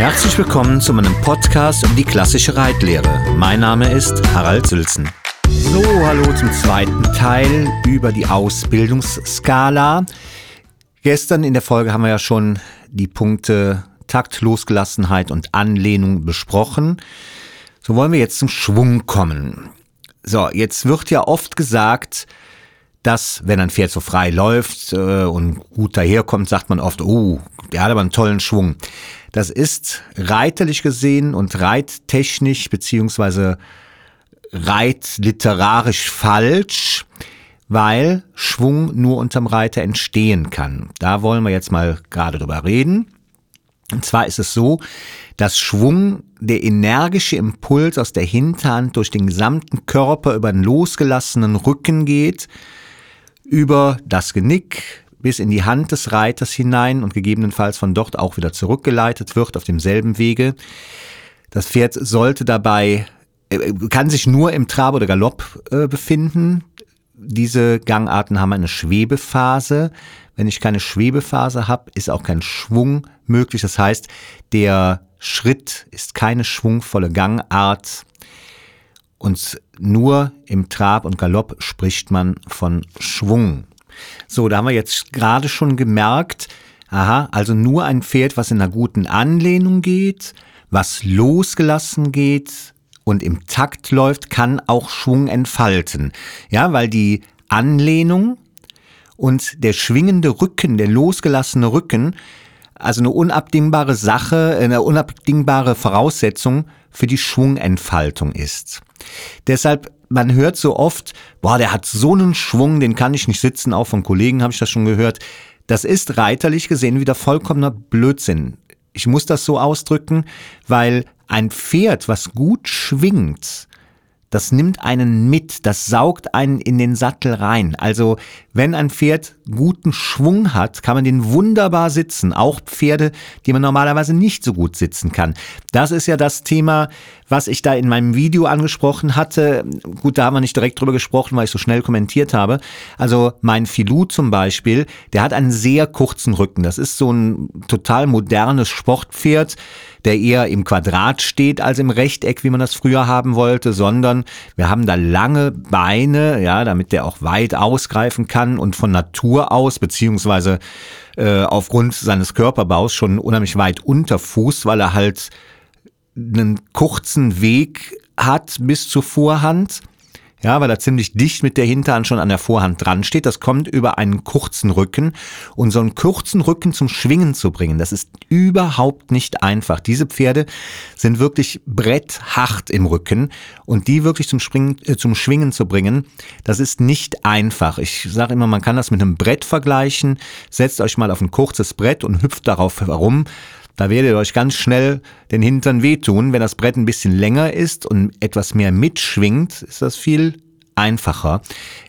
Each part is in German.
Herzlich willkommen zu meinem Podcast um die klassische Reitlehre. Mein Name ist Harald Sülzen. So, hallo zum zweiten Teil über die Ausbildungsskala. Gestern in der Folge haben wir ja schon die Punkte Takt, Losgelassenheit und Anlehnung besprochen. So wollen wir jetzt zum Schwung kommen. So, jetzt wird ja oft gesagt, dass, wenn ein Pferd so frei läuft äh, und gut daherkommt, sagt man oft, oh, der hat aber einen tollen Schwung. Das ist reiterlich gesehen und reittechnisch beziehungsweise reitliterarisch falsch, weil Schwung nur unterm Reiter entstehen kann. Da wollen wir jetzt mal gerade drüber reden. Und zwar ist es so, dass Schwung der energische Impuls aus der Hinterhand durch den gesamten Körper über den losgelassenen Rücken geht, über das Genick bis in die Hand des Reiters hinein und gegebenenfalls von dort auch wieder zurückgeleitet wird auf demselben Wege. Das Pferd sollte dabei, äh, kann sich nur im Trab oder Galopp äh, befinden. Diese Gangarten haben eine Schwebephase. Wenn ich keine Schwebephase habe, ist auch kein Schwung möglich. Das heißt, der Schritt ist keine schwungvolle Gangart. Und nur im Trab und Galopp spricht man von Schwung. So, da haben wir jetzt gerade schon gemerkt, aha, also nur ein Pferd, was in einer guten Anlehnung geht, was losgelassen geht und im Takt läuft, kann auch Schwung entfalten. Ja, weil die Anlehnung und der schwingende Rücken, der losgelassene Rücken, also eine unabdingbare Sache, eine unabdingbare Voraussetzung für die Schwungentfaltung ist. Deshalb, man hört so oft, boah, der hat so einen Schwung, den kann ich nicht sitzen, auch von Kollegen habe ich das schon gehört. Das ist reiterlich gesehen wieder vollkommener Blödsinn. Ich muss das so ausdrücken, weil ein Pferd, was gut schwingt, das nimmt einen mit, das saugt einen in den Sattel rein. Also wenn ein Pferd guten Schwung hat, kann man den wunderbar sitzen. Auch Pferde, die man normalerweise nicht so gut sitzen kann. Das ist ja das Thema, was ich da in meinem Video angesprochen hatte. Gut, da haben wir nicht direkt drüber gesprochen, weil ich so schnell kommentiert habe. Also mein Filou zum Beispiel, der hat einen sehr kurzen Rücken. Das ist so ein total modernes Sportpferd der eher im Quadrat steht als im Rechteck, wie man das früher haben wollte, sondern wir haben da lange Beine, ja, damit der auch weit ausgreifen kann und von Natur aus, beziehungsweise äh, aufgrund seines Körperbaus schon unheimlich weit unter Fuß, weil er halt einen kurzen Weg hat bis zur Vorhand ja, weil er ziemlich dicht mit der Hinterhand schon an der Vorhand dran steht. Das kommt über einen kurzen Rücken. Und so einen kurzen Rücken zum Schwingen zu bringen, das ist überhaupt nicht einfach. Diese Pferde sind wirklich bretthart im Rücken. Und die wirklich zum, Springen, äh, zum Schwingen zu bringen, das ist nicht einfach. Ich sage immer, man kann das mit einem Brett vergleichen. Setzt euch mal auf ein kurzes Brett und hüpft darauf herum. Da werdet ihr euch ganz schnell den Hintern wehtun. Wenn das Brett ein bisschen länger ist und etwas mehr mitschwingt, ist das viel einfacher.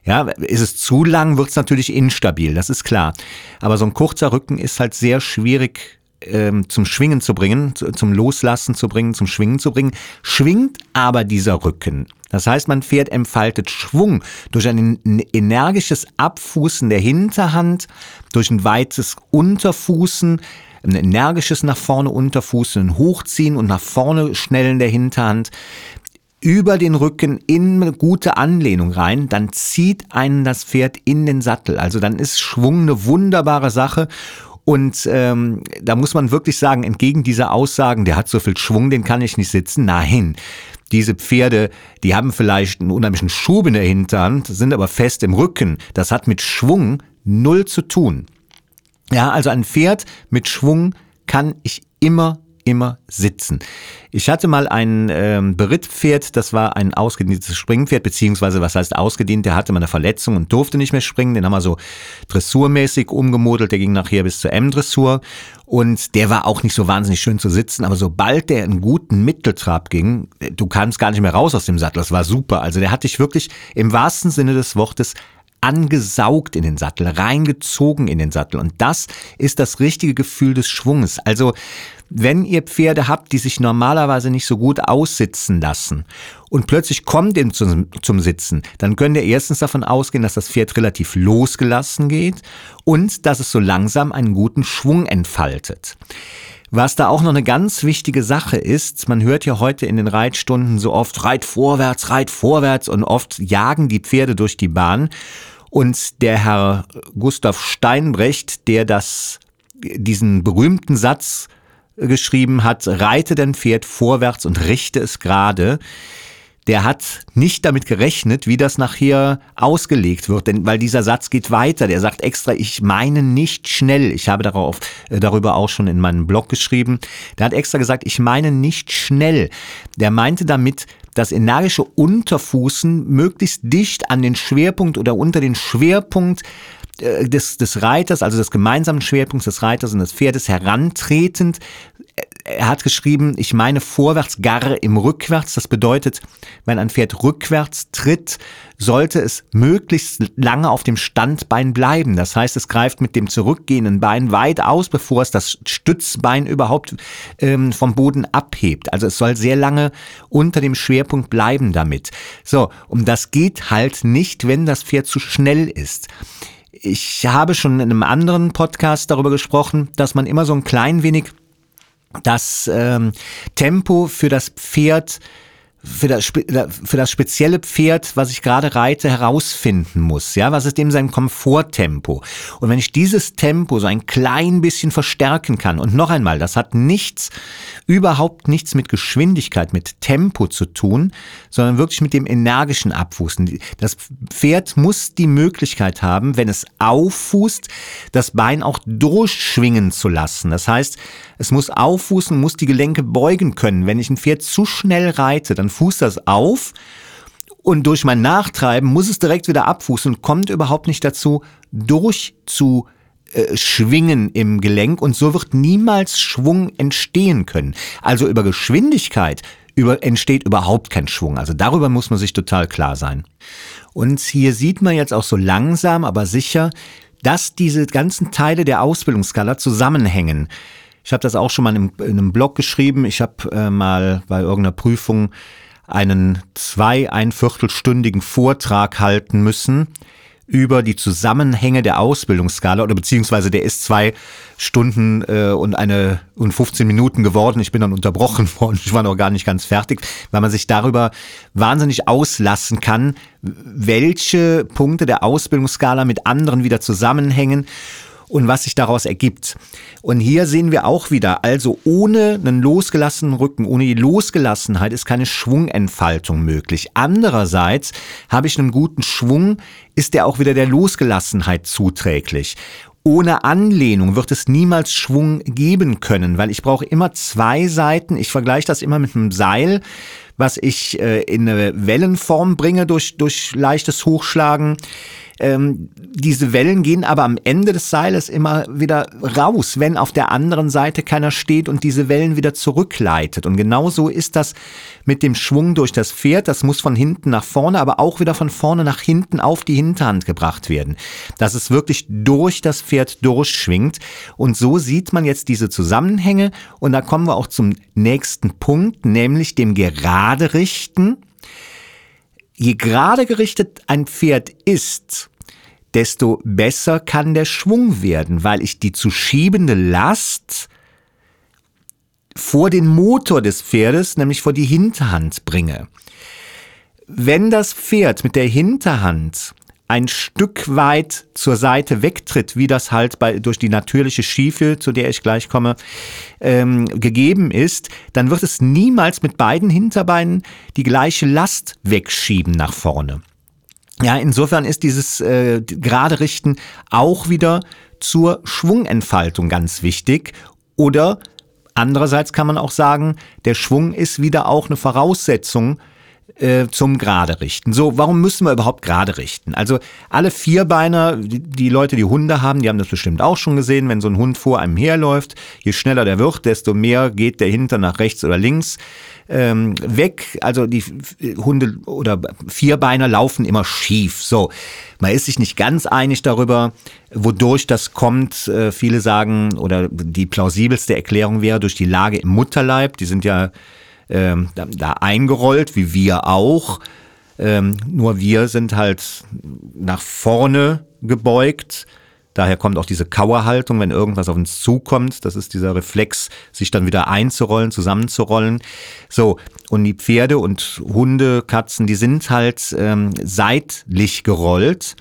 Ja, ist es zu lang, wird es natürlich instabil, das ist klar. Aber so ein kurzer Rücken ist halt sehr schwierig ähm, zum Schwingen zu bringen, zum Loslassen zu bringen, zum Schwingen zu bringen. Schwingt aber dieser Rücken. Das heißt, man Pferd entfaltet Schwung durch ein energisches Abfußen der Hinterhand, durch ein weites Unterfußen, ein energisches nach vorne Unterfuß, ein Hochziehen und nach vorne Schnellen der Hinterhand über den Rücken in eine gute Anlehnung rein, dann zieht einen das Pferd in den Sattel. Also dann ist Schwung eine wunderbare Sache. Und ähm, da muss man wirklich sagen, entgegen dieser Aussagen, der hat so viel Schwung, den kann ich nicht sitzen. Nein, diese Pferde, die haben vielleicht einen unheimlichen Schub in der Hinterhand, sind aber fest im Rücken. Das hat mit Schwung null zu tun. Ja, also ein Pferd mit Schwung kann ich immer immer sitzen. Ich hatte mal ein ähm, Berittpferd, das war ein ausgedehntes Springpferd, beziehungsweise was heißt ausgedehnt, der hatte mal eine Verletzung und durfte nicht mehr springen, den haben wir so dressurmäßig umgemodelt, der ging nachher bis zur M-Dressur. Und der war auch nicht so wahnsinnig schön zu sitzen, aber sobald der einen guten Mitteltrab ging, du kannst gar nicht mehr raus aus dem Sattel, das war super, also der hatte ich wirklich im wahrsten Sinne des Wortes angesaugt in den Sattel, reingezogen in den Sattel. Und das ist das richtige Gefühl des Schwungs. Also, wenn ihr Pferde habt, die sich normalerweise nicht so gut aussitzen lassen und plötzlich kommt ihr zum, zum Sitzen, dann könnt ihr erstens davon ausgehen, dass das Pferd relativ losgelassen geht und dass es so langsam einen guten Schwung entfaltet. Was da auch noch eine ganz wichtige Sache ist, man hört ja heute in den Reitstunden so oft, reit vorwärts, reit vorwärts und oft jagen die Pferde durch die Bahn. Und der Herr Gustav Steinbrecht, der das, diesen berühmten Satz geschrieben hat, reite dein Pferd vorwärts und richte es gerade, der hat nicht damit gerechnet, wie das nachher ausgelegt wird, denn weil dieser Satz geht weiter. Der sagt extra, ich meine nicht schnell. Ich habe darauf äh, darüber auch schon in meinem Blog geschrieben. Der hat extra gesagt, ich meine nicht schnell. Der meinte damit, das energische Unterfußen möglichst dicht an den Schwerpunkt oder unter den Schwerpunkt äh, des, des Reiters, also des gemeinsamen Schwerpunkts des Reiters und des Pferdes herantretend. Er hat geschrieben, ich meine vorwärts, gar im Rückwärts. Das bedeutet, wenn ein Pferd rückwärts tritt, sollte es möglichst lange auf dem Standbein bleiben. Das heißt, es greift mit dem zurückgehenden Bein weit aus, bevor es das Stützbein überhaupt ähm, vom Boden abhebt. Also es soll sehr lange unter dem Schwerpunkt bleiben damit. So, und das geht halt nicht, wenn das Pferd zu schnell ist ich habe schon in einem anderen Podcast darüber gesprochen, dass man immer so ein klein wenig das ähm, Tempo für das Pferd für das, für das spezielle Pferd, was ich gerade reite, herausfinden muss. Ja, was ist dem sein Komforttempo? Und wenn ich dieses Tempo so ein klein bisschen verstärken kann, und noch einmal, das hat nichts, überhaupt nichts mit Geschwindigkeit, mit Tempo zu tun, sondern wirklich mit dem energischen Abfußen. Das Pferd muss die Möglichkeit haben, wenn es auffußt, das Bein auch durchschwingen zu lassen. Das heißt, es muss auffußen, muss die Gelenke beugen können. Wenn ich ein Pferd zu schnell reite, dann fußt das auf und durch mein Nachtreiben muss es direkt wieder abfußen und kommt überhaupt nicht dazu, durchzu äh, schwingen im Gelenk und so wird niemals Schwung entstehen können. Also über Geschwindigkeit über, entsteht überhaupt kein Schwung. Also darüber muss man sich total klar sein. Und hier sieht man jetzt auch so langsam, aber sicher, dass diese ganzen Teile der Ausbildungsskala zusammenhängen. Ich habe das auch schon mal in, in, einem Blog geschrieben. Ich habe äh, mal bei irgendeiner Prüfung einen zwei, ein Viertelstündigen Vortrag halten müssen über die Zusammenhänge der Ausbildungsskala oder beziehungsweise der ist zwei Stunden äh, und eine und 15 Minuten geworden. Ich bin dann unterbrochen worden. Ich war noch gar nicht ganz fertig, weil man sich darüber wahnsinnig auslassen kann, welche Punkte der Ausbildungsskala mit anderen wieder zusammenhängen und was sich daraus ergibt. Und hier sehen wir auch wieder, also ohne einen losgelassenen Rücken, ohne die Losgelassenheit ist keine Schwungentfaltung möglich. Andererseits habe ich einen guten Schwung, ist der auch wieder der Losgelassenheit zuträglich. Ohne Anlehnung wird es niemals Schwung geben können, weil ich brauche immer zwei Seiten. Ich vergleiche das immer mit einem Seil, was ich äh, in eine Wellenform bringe durch, durch leichtes Hochschlagen. Ähm, diese Wellen gehen aber am Ende des Seiles immer wieder raus, wenn auf der anderen Seite keiner steht und diese Wellen wieder zurückleitet. Und genauso ist das mit dem Schwung durch das Pferd. Das muss von hinten nach vorne, aber auch wieder von vorne nach hinten auf die Hinterhand gebracht werden. Dass es wirklich durch das Pferd durchschwingt. Und so sieht man jetzt diese Zusammenhänge. Und da kommen wir auch zum nächsten Punkt, nämlich dem Gerade richten. Je gerade gerichtet ein Pferd ist, desto besser kann der Schwung werden, weil ich die zu schiebende Last vor den Motor des Pferdes, nämlich vor die Hinterhand bringe. Wenn das Pferd mit der Hinterhand ein Stück weit zur Seite wegtritt, wie das halt bei, durch die natürliche Schiefe, zu der ich gleich komme, ähm, gegeben ist, dann wird es niemals mit beiden Hinterbeinen die gleiche Last wegschieben nach vorne. Ja, insofern ist dieses äh, gerade Richten auch wieder zur Schwungentfaltung ganz wichtig. Oder andererseits kann man auch sagen, der Schwung ist wieder auch eine Voraussetzung äh, zum Gerade richten. So, warum müssen wir überhaupt gerade richten? Also alle Vierbeiner, die, Leute, die Hunde haben, die haben das bestimmt auch schon gesehen, wenn so ein Hund vor einem herläuft, je schneller der wird, desto mehr geht der Hinter nach rechts oder links ähm, weg. Also die Hunde oder Vierbeiner laufen immer schief. So, man ist sich nicht ganz einig darüber, wodurch das kommt. Äh, viele sagen, oder die plausibelste Erklärung wäre durch die Lage im Mutterleib. Die sind ja ähm, da, da eingerollt, wie wir auch. Ähm, nur wir sind halt nach vorne gebeugt Daher kommt auch diese Kauerhaltung, wenn irgendwas auf uns zukommt. Das ist dieser Reflex, sich dann wieder einzurollen, zusammenzurollen. So, und die Pferde und Hunde, Katzen, die sind halt ähm, seitlich gerollt.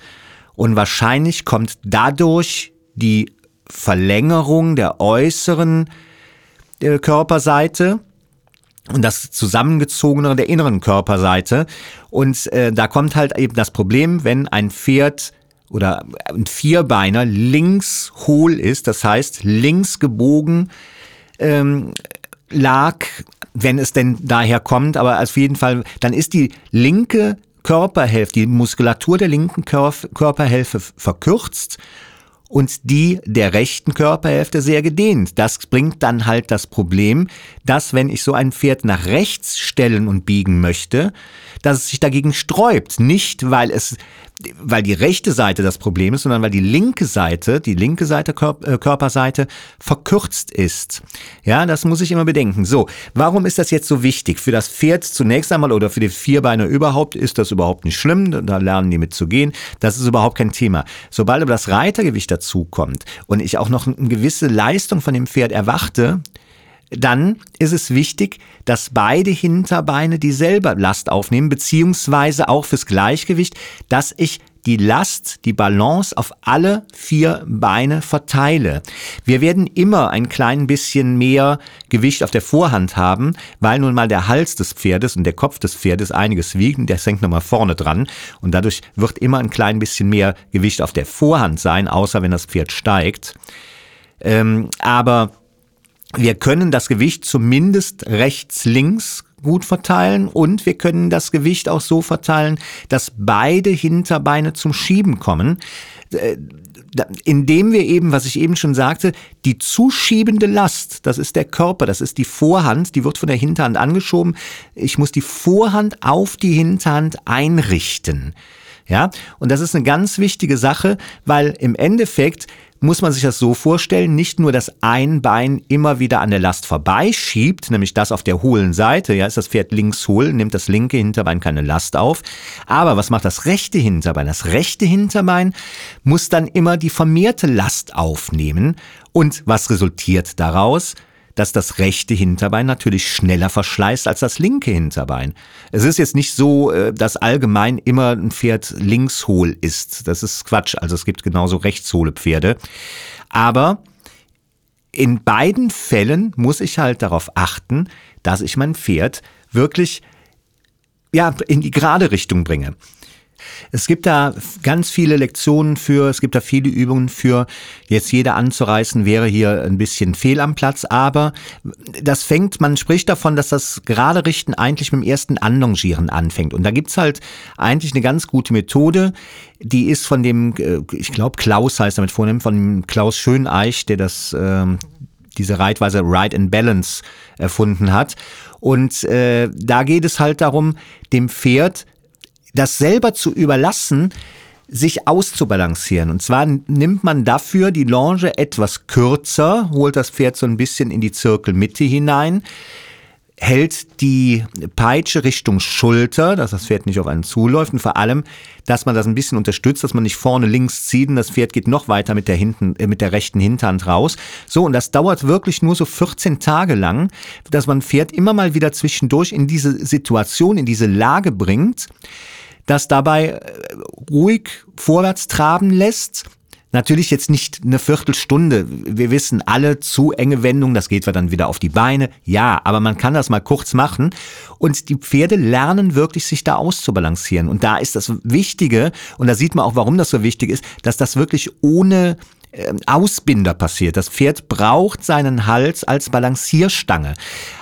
Und wahrscheinlich kommt dadurch die Verlängerung der äußeren äh, Körperseite und das zusammengezogenere der inneren Körperseite. Und äh, da kommt halt eben das Problem, wenn ein Pferd oder ein Vierbeiner links hohl ist, das heißt links gebogen ähm, lag, wenn es denn daher kommt, aber auf jeden Fall, dann ist die linke Körperhälfte, die Muskulatur der linken Körperhälfte verkürzt und die der rechten Körperhälfte sehr gedehnt. Das bringt dann halt das Problem, dass wenn ich so ein Pferd nach rechts stellen und biegen möchte, dass es sich dagegen sträubt. Nicht, weil es weil die rechte Seite das Problem ist, sondern weil die linke Seite, die linke Seite, äh, Körperseite verkürzt ist. Ja, das muss ich immer bedenken. So, warum ist das jetzt so wichtig? Für das Pferd zunächst einmal oder für die Vierbeiner überhaupt ist das überhaupt nicht schlimm. Da lernen die mit zu gehen. Das ist überhaupt kein Thema. Sobald aber das Reitergewicht dazukommt und ich auch noch eine gewisse Leistung von dem Pferd erwarte, dann ist es wichtig, dass beide Hinterbeine dieselbe Last aufnehmen, beziehungsweise auch fürs Gleichgewicht, dass ich die Last, die Balance auf alle vier Beine verteile. Wir werden immer ein klein bisschen mehr Gewicht auf der Vorhand haben, weil nun mal der Hals des Pferdes und der Kopf des Pferdes einiges wiegen, der hängt nochmal vorne dran und dadurch wird immer ein klein bisschen mehr Gewicht auf der Vorhand sein, außer wenn das Pferd steigt. Ähm, aber wir können das Gewicht zumindest rechts-links gut verteilen und wir können das Gewicht auch so verteilen, dass beide Hinterbeine zum Schieben kommen, äh, indem wir eben, was ich eben schon sagte, die zuschiebende Last, das ist der Körper, das ist die Vorhand, die wird von der Hinterhand angeschoben. Ich muss die Vorhand auf die Hinterhand einrichten. Ja, und das ist eine ganz wichtige Sache, weil im Endeffekt muss man sich das so vorstellen, nicht nur das ein Bein immer wieder an der Last vorbeischiebt, nämlich das auf der hohlen Seite, ja, ist das Pferd links hohl, nimmt das linke Hinterbein keine Last auf, aber was macht das rechte Hinterbein? Das rechte Hinterbein muss dann immer die vermehrte Last aufnehmen und was resultiert daraus? Dass das rechte Hinterbein natürlich schneller verschleißt als das linke Hinterbein. Es ist jetzt nicht so, äh, dass allgemein immer ein Pferd linkshohl ist. Das ist Quatsch. Also es gibt genauso rechtshohle Pferde. Aber in beiden Fällen muss ich halt darauf achten, dass ich mein Pferd wirklich ja, in die gerade Richtung bringe. Es gibt da ganz viele Lektionen für, es gibt da viele Übungen für. Jetzt jeder anzureißen wäre hier ein bisschen fehl am Platz, aber das fängt, man spricht davon, dass das gerade Richten eigentlich mit dem ersten Anlongieren anfängt. Und da gibt's halt eigentlich eine ganz gute Methode, die ist von dem, äh, ich glaube Klaus heißt damit vornehm, von Klaus Schöneich, der das, äh, diese Reitweise Ride and Balance erfunden hat. Und äh, da geht es halt darum, dem Pferd das selber zu überlassen, sich auszubalancieren. Und zwar nimmt man dafür die Longe etwas kürzer, holt das Pferd so ein bisschen in die Zirkelmitte hinein, hält die Peitsche Richtung Schulter, dass das Pferd nicht auf einen zuläuft und vor allem, dass man das ein bisschen unterstützt, dass man nicht vorne links zieht und das Pferd geht noch weiter mit der hinten, äh, mit der rechten Hinterhand raus. So, und das dauert wirklich nur so 14 Tage lang, dass man Pferd immer mal wieder zwischendurch in diese Situation, in diese Lage bringt, das dabei äh, ruhig vorwärts traben lässt. Natürlich jetzt nicht eine Viertelstunde. Wir wissen alle zu enge Wendungen, das geht dann wieder auf die Beine. Ja, aber man kann das mal kurz machen. Und die Pferde lernen wirklich, sich da auszubalancieren. Und da ist das Wichtige, und da sieht man auch, warum das so wichtig ist, dass das wirklich ohne ähm, Ausbinder passiert. Das Pferd braucht seinen Hals als Balancierstange.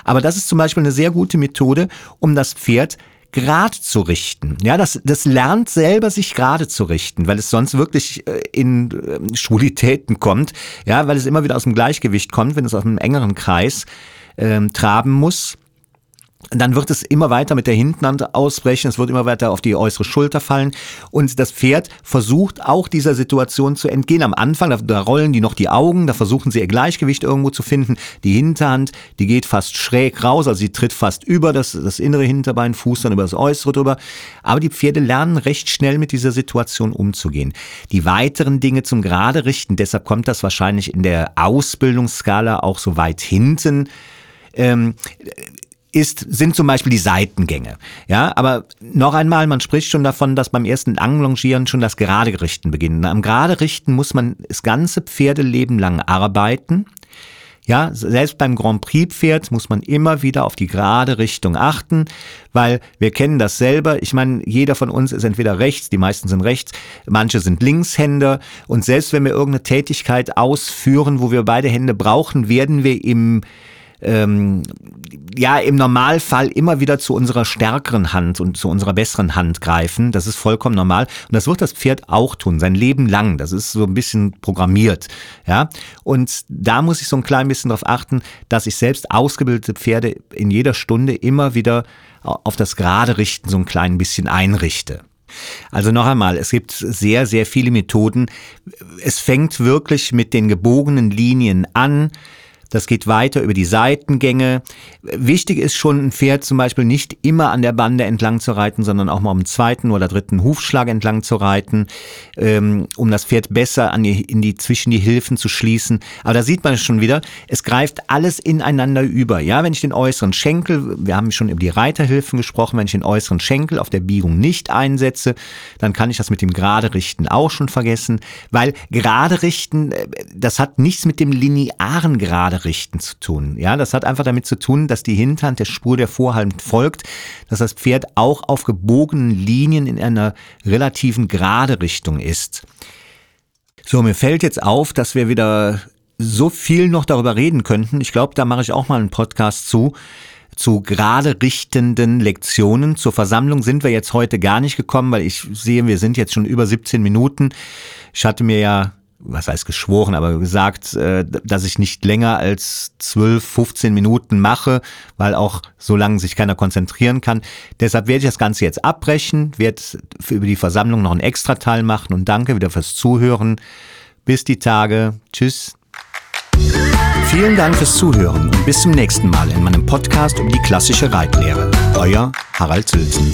Aber das ist zum Beispiel eine sehr gute Methode, um das Pferd grad zu richten. Ja, das, das lernt selber sich gerade zu richten, weil es sonst wirklich äh, in ähm, Schwulitäten kommt. Ja, weil es immer wieder aus dem Gleichgewicht kommt, wenn es aus einem engeren Kreis ähm, traben muss. Dann wird es immer weiter mit der Hintenhand ausbrechen, es wird immer weiter auf die äußere Schulter fallen und das Pferd versucht auch dieser Situation zu entgehen. Am Anfang, da, da, rollen die noch die Augen, da versuchen sie ihr Gleichgewicht irgendwo zu finden. Die Hinterhand, die geht fast schräg raus, also sie tritt fast über das, das innere Hinterbein, Fuß dann über das äußere drüber. Aber die Pferde lernen recht schnell mit dieser Situation umzugehen. Die weiteren Dinge zum Gerade richten, deshalb kommt das wahrscheinlich in der Ausbildungsskala auch so weit hinten. Ähm, ist, sind zum Beispiel die Seitengänge. Ja, aber noch einmal, man spricht schon davon, dass beim ersten Langlongieren schon das Gerade Richten beginnt. Am Gerade Richten muss man das ganze Pferdeleben lang arbeiten. Ja, selbst beim Grand Prix Pferd muss man immer wieder auf die gerade Richtung achten, weil wir kennen das selber. Ich meine, jeder von uns ist entweder rechts, die meisten sind rechts, manche sind Linkshänder und selbst wenn wir irgendeine Tätigkeit ausführen, wo wir beide Hände brauchen, werden wir im ähm, ja im Normalfall immer wieder zu unserer stärkeren Hand und zu unserer besseren Hand greifen. Das ist vollkommen normal und das wird das Pferd auch tun, sein Leben lang. Das ist so ein bisschen programmiert, ja. Und da muss ich so ein klein bisschen darauf achten, dass ich selbst ausgebildete Pferde in jeder Stunde immer wieder auf das Gerade richten so ein klein bisschen einrichte. Also noch einmal, es gibt sehr, sehr viele Methoden. Es fängt wirklich mit den gebogenen Linien an. Das geht weiter über die Seitengänge. Wichtig ist schon, ein Pferd zum Beispiel nicht immer an der Bande entlang zu reiten, sondern auch mal um zweiten oder dritten Hufschlag entlang zu reiten, ähm, um das Pferd besser an die, in die, zwischen die Hilfen zu schließen. Aber da sieht man es schon wieder. Es greift alles ineinander über. Ja, wenn ich den äußeren Schenkel, wir haben schon über die Reiterhilfen gesprochen, wenn ich den äußeren Schenkel auf der Biegung nicht einsetze, dann kann ich das mit dem gerade richten auch schon vergessen, weil gerade richten, äh, das hat nichts mit dem linearen gerade richten zu tun. Ja, das hat einfach damit zu tun, dass die Hinterhand der Spur der Vorhand folgt, dass das Pferd auch auf gebogenen Linien in einer relativen gerade Richtung ist. So, mir fällt jetzt auf, dass wir wieder so viel noch darüber reden könnten. Ich glaube, da mache ich auch mal einen Podcast zu zu gerade richtenden Lektionen. Zur Versammlung sind wir jetzt heute gar nicht gekommen, weil ich sehe, wir sind jetzt schon über 17 Minuten. Ich hatte mir ja was heißt geschworen, aber gesagt, äh, dass ich nicht länger als 12, 15 Minuten mache, weil auch so lange sich keiner konzentrieren kann. Deshalb werde ich das Ganze jetzt abbrechen, werde über die Versammlung noch einen Extrateil machen und danke wieder fürs Zuhören. Bis die Tage. Tschüss. Vielen Dank fürs Zuhören und bis zum nächsten Mal in meinem Podcast über die klassische Reitlehre. Euer Harald Sülzen.